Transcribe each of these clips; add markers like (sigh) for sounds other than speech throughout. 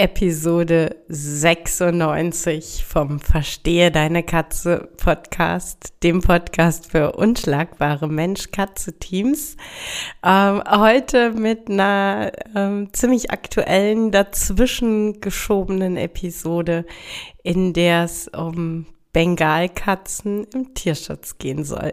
Episode 96 vom Verstehe deine Katze Podcast, dem Podcast für unschlagbare Mensch-Katze-Teams. Ähm, heute mit einer ähm, ziemlich aktuellen, dazwischen geschobenen Episode, in der es um Bengalkatzen im Tierschutz gehen soll.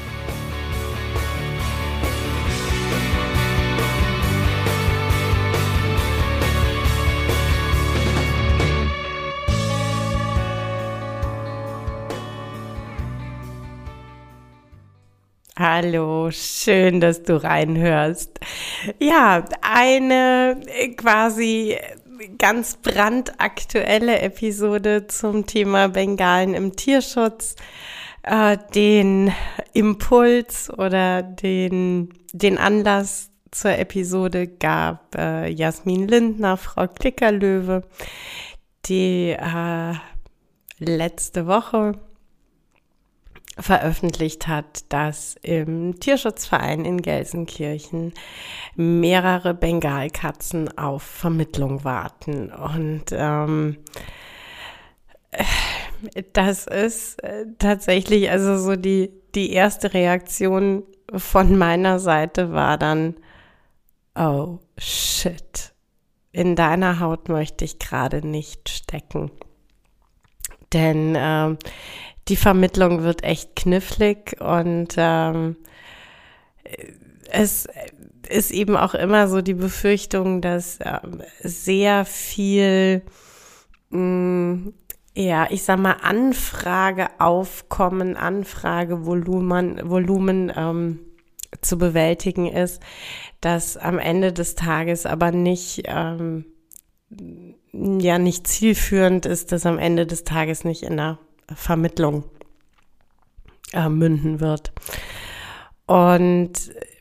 Hallo, schön, dass du reinhörst. Ja, eine quasi ganz brandaktuelle Episode zum Thema Bengalen im Tierschutz. Äh, den Impuls oder den, den Anlass zur Episode gab äh, Jasmin Lindner, Frau Klickerlöwe, die äh, letzte Woche veröffentlicht hat, dass im Tierschutzverein in Gelsenkirchen mehrere Bengalkatzen auf Vermittlung warten. Und ähm, das ist äh, tatsächlich, also so die, die erste Reaktion von meiner Seite war dann, oh shit, in deiner Haut möchte ich gerade nicht stecken. Denn ähm, die Vermittlung wird echt knifflig und ähm, es ist eben auch immer so die Befürchtung, dass ähm, sehr viel, mh, mm, ja, ich sag mal, Anfrageaufkommen, Anfragevolumen Volumen, ähm, zu bewältigen ist, dass am Ende des Tages aber nicht, ähm, ja, nicht zielführend ist, dass am Ende des Tages nicht in der Vermittlung äh, münden wird. Und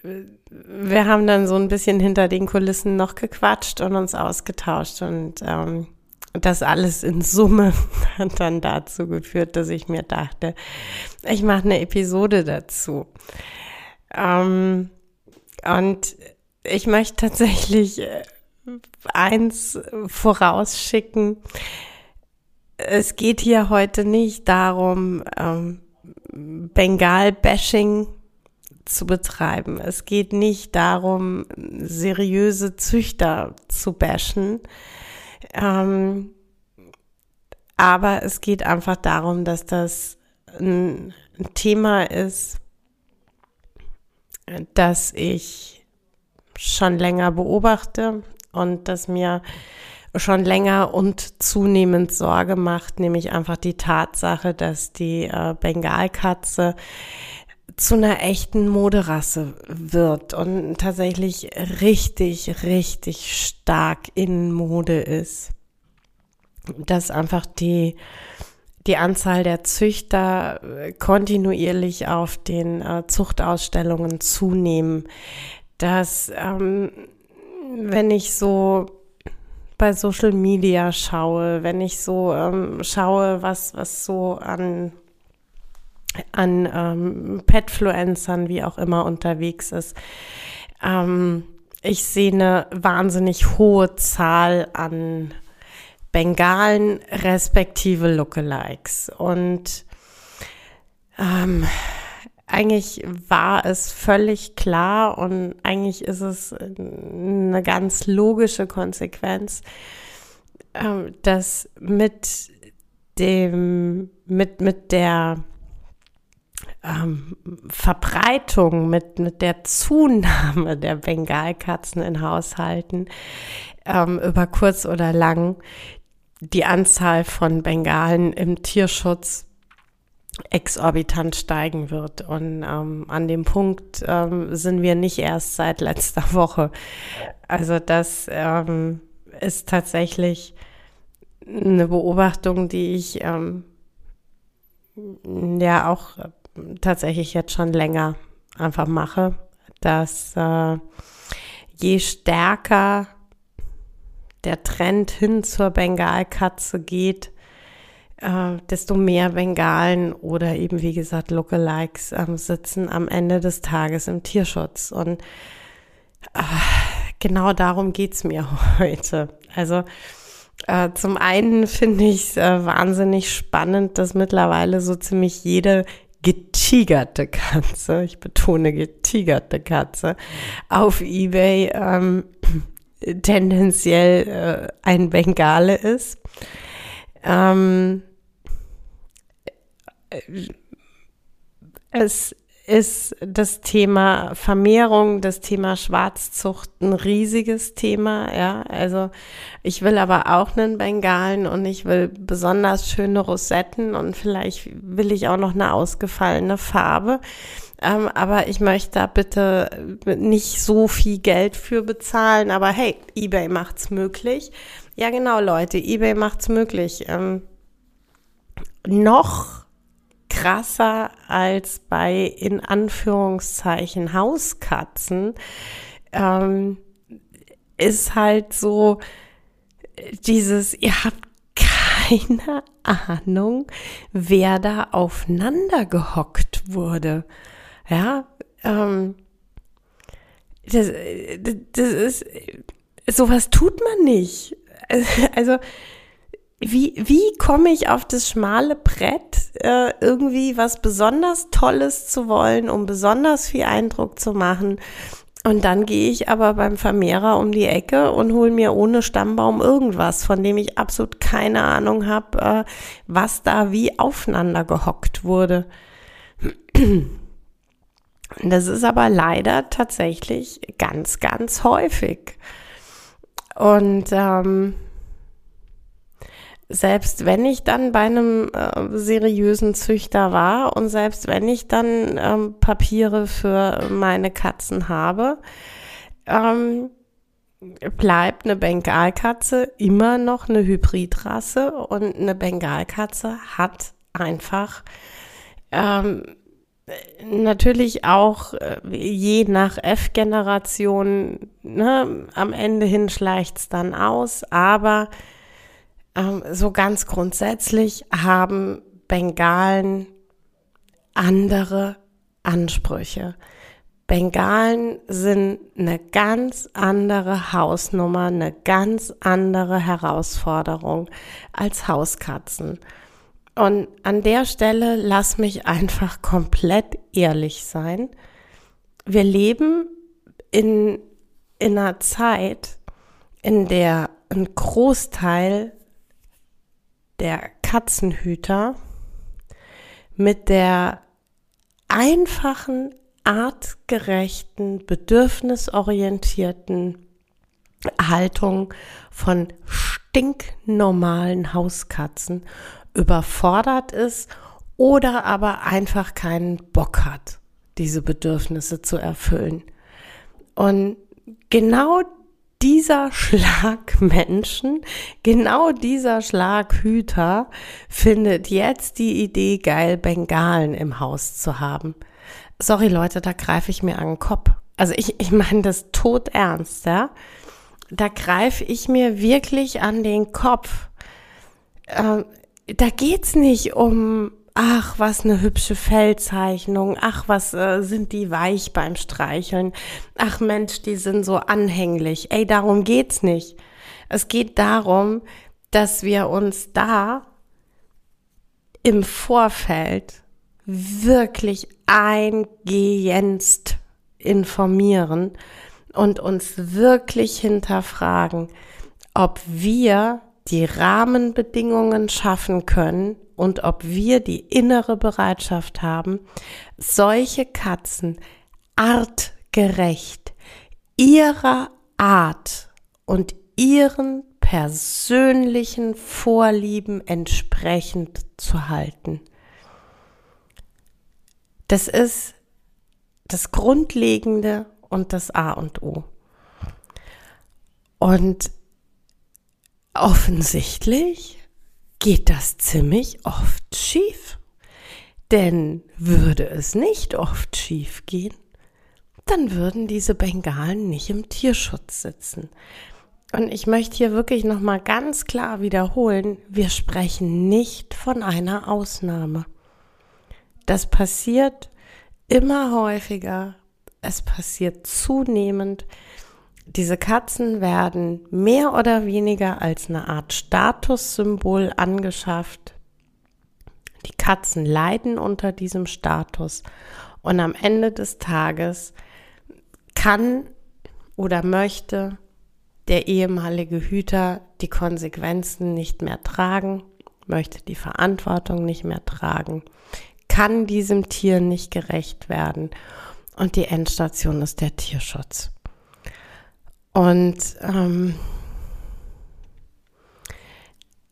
wir haben dann so ein bisschen hinter den Kulissen noch gequatscht und uns ausgetauscht und ähm, das alles in Summe (laughs) hat dann dazu geführt, dass ich mir dachte, ich mache eine Episode dazu. Ähm, und ich möchte tatsächlich äh, eins vorausschicken es geht hier heute nicht darum, ähm, Bengal-Bashing zu betreiben. Es geht nicht darum, seriöse Züchter zu bashen. Ähm, aber es geht einfach darum, dass das ein, Thema ist, das ich schon länger beobachte und das mir schon länger und zunehmend Sorge macht, nämlich einfach die Tatsache, dass die äh, Bengalkatze zu einer echten Moderasse wird und tatsächlich richtig, richtig stark in Mode ist. Dass einfach die, die Anzahl der Züchter äh, kontinuierlich auf den äh, Zuchtausstellungen zunehmen. Dass, ähm, wenn ich so bei Social Media schaue, wenn ich so ähm, schaue, was, was so an, an ähm, Petfluencern, wie auch immer, unterwegs ist. Ähm, ich sehe eine wahnsinnig hohe Zahl an Bengalen respektive Lookalikes. Und ähm, eigentlich war es völlig klar und eigentlich ist es eine ganz logische Konsequenz, ähm, dass mit dem, mit, mit der ähm, Verbreitung, mit, mit der Zunahme der Bengalkatzen in Haushalten ähm, über kurz oder lang die Anzahl von Bengalen im Tierschutz exorbitant steigen wird. Und ähm, an dem Punkt ähm, sind wir nicht erst seit letzter (laughs) Woche. Also das ähm, ist tatsächlich eine Beobachtung, die ich ähm, ja auch tatsächlich jetzt schon länger einfach mache, dass äh, je stärker der Trend hin zur Bengalkatze geht, äh, desto mehr Bengalen oder eben wie gesagt Lookalikes äh, sitzen am Ende des Tages im Tierschutz. Und äh, genau darum geht's mir (laughs) heute. Also äh, zum einen finde ich es äh, wahnsinnig spannend, dass mittlerweile so ziemlich jede getigerte Katze, ich betone getigerte Katze, auf eBay ähm, (clears throat) tendenziell äh, ein Bengale ist. Ähm, es ist das Thema Vermehrung, das Thema Schwarzzucht ein riesiges Thema, ja. Also ich will aber auch einen Bengalen und ich will besonders schöne Rosetten und vielleicht will ich auch noch eine ausgefallene Farbe. Ähm, aber ich möchte da bitte nicht so viel Geld für bezahlen. Aber hey, eBay macht's möglich. Ja, genau, Leute, eBay macht's möglich. Ähm, noch krasser als bei in Anführungszeichen Hauskatzen ähm, ist halt so dieses, ihr habt keine Ahnung, wer da aufeinander gehockt wurde. Ja, ähm, das, das ist, sowas tut man nicht. (laughs) Also, wie, wie komme ich auf das schmale Brett, äh, irgendwie was besonders Tolles zu wollen, um besonders viel Eindruck zu machen? Und dann gehe ich aber beim Vermehrer um die Ecke und hole mir ohne Stammbaum irgendwas, von dem ich absolut keine Ahnung habe, äh, was da wie aufeinander gehockt wurde. Das ist aber leider tatsächlich ganz, ganz häufig. Und ähm, selbst wenn ich dann bei einem äh, seriösen Züchter war und selbst wenn ich dann ähm, Papiere für meine Katzen habe, ähm, bleibt eine Bengalkatze immer noch eine Hybridrasse und eine Bengalkatze hat einfach ähm, natürlich auch äh, je nach F-Generation, ne, am Ende hin schleicht's dann aus, aber ähm, so ganz grundsätzlich haben Bengalen andere Ansprüche. Bengalen sind eine ganz andere Hausnummer, eine ganz andere Herausforderung als Hauskatzen. Und an der Stelle lass mich einfach komplett ehrlich sein. Wir leben in, in einer Zeit, in der ein Großteil der Katzenhüter mit der einfachen, artgerechten, bedürfnisorientierten Haltung von stinknormalen Hauskatzen überfordert ist oder aber einfach keinen Bock hat, diese Bedürfnisse zu erfüllen. Und genau dieser Schlag Menschen, genau dieser Schlag Hüter findet jetzt die Idee geil, Bengalen im Haus zu haben. Sorry Leute, da greife ich mir an den Kopf. Also ich, ich meine das tot ernst, ja. Da greife ich mir wirklich an den Kopf. Ähm, da geht's nicht um ach, was eine hübsche Fellzeichnung, ach, was äh, sind die weich beim Streicheln, ach Mensch, die sind so anhänglich. Ey, darum geht's nicht. Es geht darum, dass wir uns da im Vorfeld wirklich eingehendst informieren und uns wirklich hinterfragen, ob wir die Rahmenbedingungen schaffen können, und ob wir die innere Bereitschaft haben, solche Katzen artgerecht ihrer Art und ihren persönlichen Vorlieben entsprechend zu halten. Das ist das Grundlegende und das A und O. Und offensichtlich geht das ziemlich oft schief. Denn würde es nicht oft schief gehen, dann würden diese Bengalen nicht im Tierschutz sitzen. Und ich möchte hier wirklich nochmal ganz klar wiederholen, wir sprechen nicht von einer Ausnahme. Das passiert immer häufiger, es passiert zunehmend. Diese Katzen werden mehr oder weniger als eine Art Statussymbol angeschafft. Die Katzen leiden unter diesem Status und am Ende des Tages kann oder möchte der ehemalige Hüter die Konsequenzen nicht mehr tragen, möchte die Verantwortung nicht mehr tragen, kann diesem Tier nicht gerecht werden und die Endstation ist der Tierschutz. Und ähm,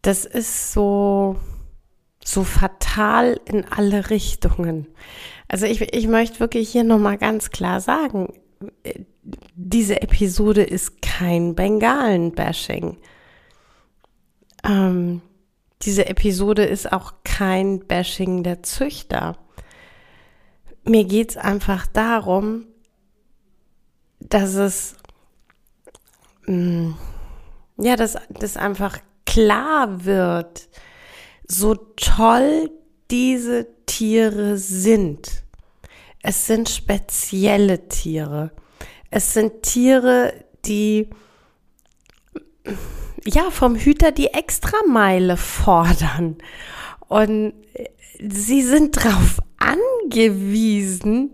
das ist so, so fatal in alle Richtungen. Also ich, ich möchte wirklich hier nochmal ganz klar sagen, diese Episode ist kein Bengalen-Bashing. Ähm, diese Episode ist auch kein Bashing der Züchter. Mir geht es einfach darum, dass es, ja, dass, dass einfach klar wird, so toll diese Tiere sind. Es sind spezielle Tiere. Es sind Tiere, die ja vom Hüter die Extrameile fordern. Und sie sind darauf angewiesen,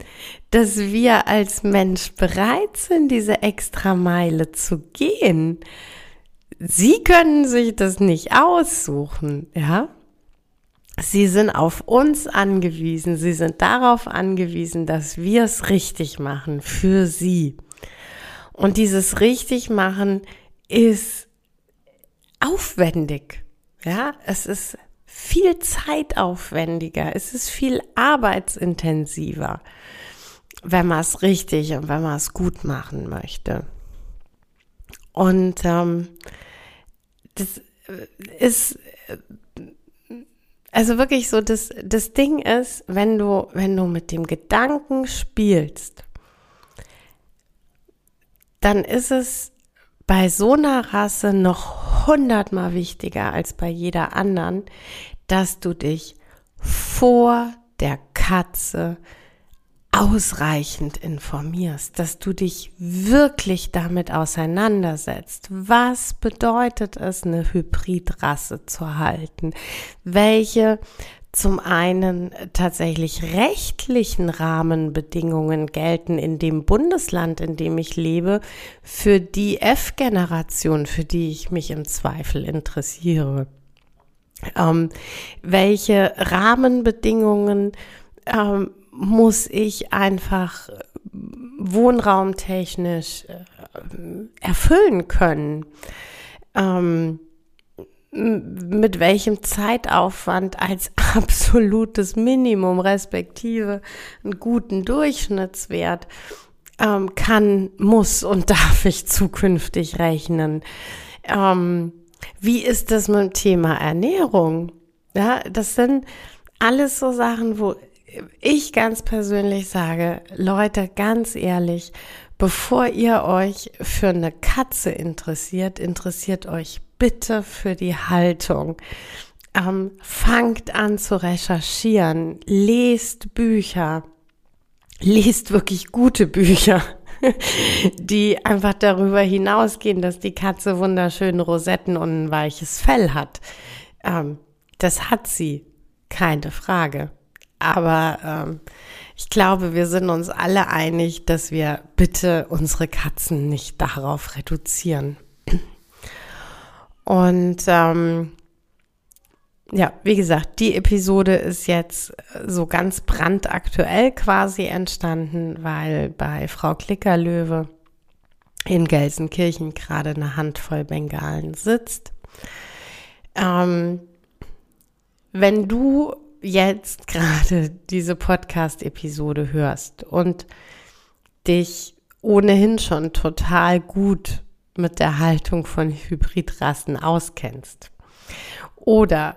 dass wir als Mensch bereit sind, diese Extrameile zu gehen. Sie können sich das nicht aussuchen, ja? Sie sind auf uns angewiesen, sie sind darauf angewiesen, dass wir es richtig machen für sie. Und dieses richtig machen ist aufwendig. Ja, es ist viel zeitaufwendiger, es ist viel arbeitsintensiver, wenn man es richtig und wenn man es gut machen möchte. Und ähm, das ist also wirklich so, das, das Ding ist, wenn du, wenn du mit dem Gedanken spielst, dann ist es bei so einer Rasse noch hundertmal wichtiger als bei jeder anderen, dass du dich vor der Katze ausreichend informierst, dass du dich wirklich damit auseinandersetzt. Was bedeutet es, eine Hybridrasse zu halten? Welche zum einen tatsächlich rechtlichen Rahmenbedingungen gelten in dem Bundesland, in dem ich lebe, für die F-Generation, für die ich mich im Zweifel interessiere. Ähm, welche Rahmenbedingungen ähm, muss ich einfach wohnraumtechnisch äh, erfüllen können. Ähm, mit welchem Zeitaufwand als (laughs) absolutes Minimum respektive einen guten Durchschnittswert ähm, kann, muss und (laughs) darf ich zukünftig rechnen. Ähm, wie ist das mit dem Thema Ernährung? Ja, das sind alles so Sachen, wo ich ganz persönlich sage, Leute, ganz ehrlich, bevor ihr euch für eine Katze interessiert, interessiert euch bitte für die Haltung. Ähm, fangt an zu recherchieren, lest Bücher, lest wirklich gute Bücher, (laughs) die einfach darüber hinausgehen, dass die Katze wunderschöne Rosetten und ein weiches Fell hat. Ähm, das hat sie, keine Frage. Aber ähm, ich glaube, wir sind uns alle einig, dass wir bitte unsere Katzen nicht darauf reduzieren. Und ähm, ja, wie gesagt, die Episode ist jetzt so ganz brandaktuell quasi entstanden, weil bei Frau Klickerlöwe in Gelsenkirchen gerade eine Handvoll Bengalen sitzt. Ähm, wenn du jetzt (laughs) gerade diese Podcast-Episode hörst und dich ohnehin schon total gut mit der Haltung von Hybridrassen auskennst. Oder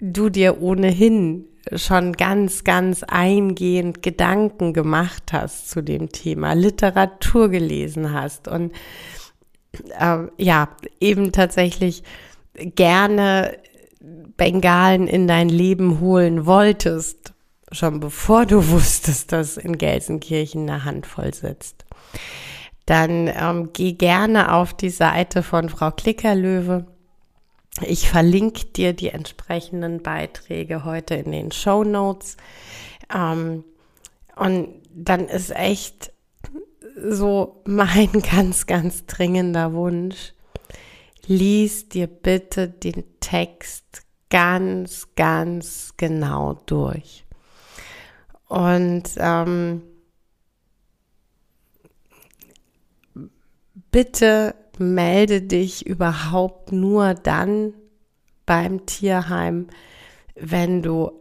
du dir ohnehin schon ganz, ganz eingehend Gedanken gemacht hast zu dem Thema, Literatur gelesen hast und äh, ja, eben tatsächlich gerne Bengalen in dein Leben holen wolltest, schon bevor du (laughs) wusstest, dass in Gelsenkirchen eine Handvoll sitzt, dann ähm, geh gerne auf die Seite von Frau Klickerlöwe ich verlinke dir die entsprechenden Beiträge heute in den Show Notes. Ähm, und dann ist echt so mein (laughs) ganz, ganz dringender Wunsch. Lies dir bitte den Text ganz, ganz genau durch. Und ähm, bitte melde dich überhaupt nur dann beim Tierheim, wenn du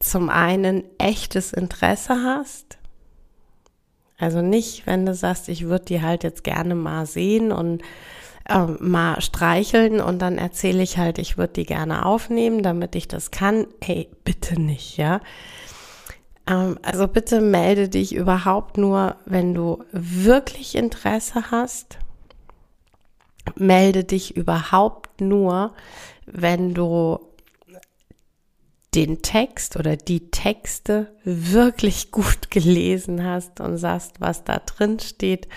zum einen echtes Interesse hast. Also nicht, wenn du sagst, ich würde die halt jetzt gerne mal sehen und äh, mal streicheln und dann erzähle ich halt, ich würde die gerne aufnehmen, damit ich das kann. Hey, bitte nicht, ja. Ähm, also bitte melde dich überhaupt nur, wenn du wirklich Interesse hast melde dich überhaupt nur, wenn du den Text oder die Texte wirklich gut (laughs) gelesen hast und sagst, was da drin steht.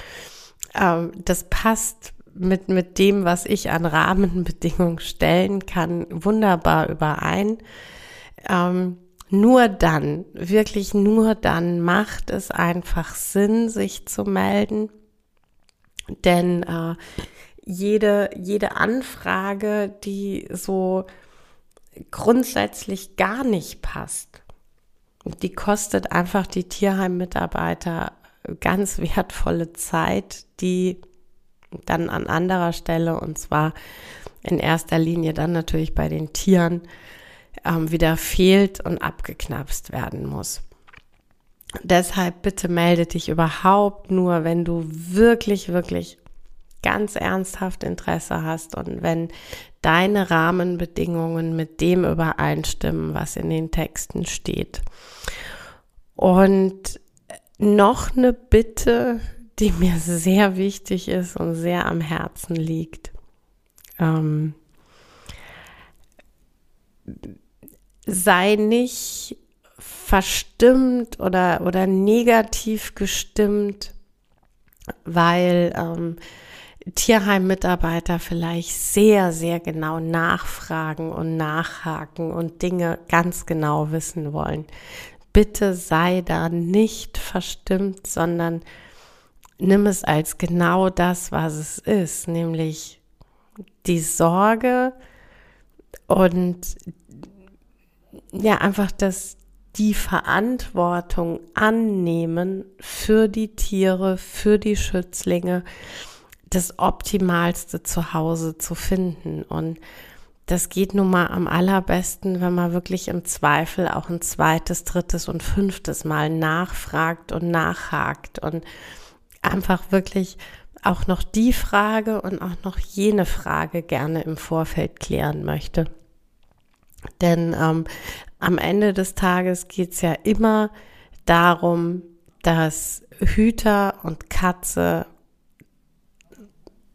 Ähm, das passt mit, mit dem, was ich an Rahmenbedingungen stellen kann, wunderbar überein. Ähm, nur dann, wirklich nur dann macht es einfach Sinn, sich zu melden. Denn äh, jede, jede Anfrage, die so grundsätzlich gar nicht passt, die kostet einfach die Tierheim-Mitarbeiter ganz wertvolle Zeit, die dann an anderer Stelle und zwar in erster Linie dann natürlich bei den Tieren ähm, wieder fehlt und abgeknapst werden muss. Deshalb bitte melde dich überhaupt nur, wenn du wirklich, wirklich ganz ernsthaft Interesse hast und wenn deine Rahmenbedingungen mit dem übereinstimmen, was in den Texten steht. Und noch eine Bitte, die (laughs) mir sehr wichtig ist und sehr am Herzen liegt. Ähm, sei nicht verstimmt oder, oder negativ gestimmt, weil ähm, Tierheim-Mitarbeiter vielleicht sehr, sehr genau nachfragen und nachhaken und Dinge ganz genau wissen wollen. Bitte sei da nicht verstimmt, sondern nimm es als genau das, was es ist, nämlich die Sorge und ja, einfach das, die Verantwortung annehmen für die Tiere, für die Schützlinge das optimalste Zuhause zu finden. Und das geht nun mal am allerbesten, wenn man wirklich im Zweifel auch ein zweites, drittes und fünftes Mal nachfragt und nachhakt und einfach wirklich auch noch die Frage und auch noch jene Frage gerne im Vorfeld klären möchte. Denn ähm, am Ende des Tages geht es ja immer darum, dass Hüter und Katze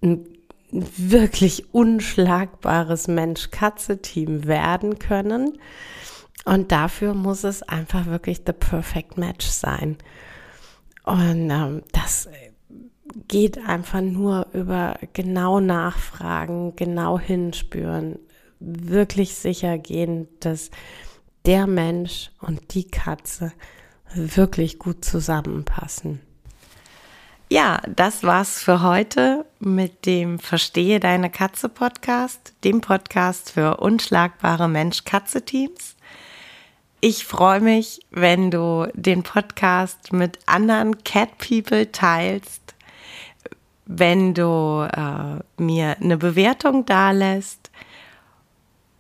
ein wirklich unschlagbares Mensch-Katze-Team werden können. Und dafür muss es einfach wirklich the perfect match sein. Und ähm, das geht einfach nur über genau nachfragen, genau hinspüren, wirklich sicher gehen, dass der Mensch und die Katze wirklich gut zusammenpassen. Ja, das war's für heute mit dem Verstehe deine Katze Podcast, dem Podcast für unschlagbare Mensch-Katze-Teams. Ich freue mich, wenn du den Podcast mit anderen Cat People teilst, wenn du äh, mir eine Bewertung dalässt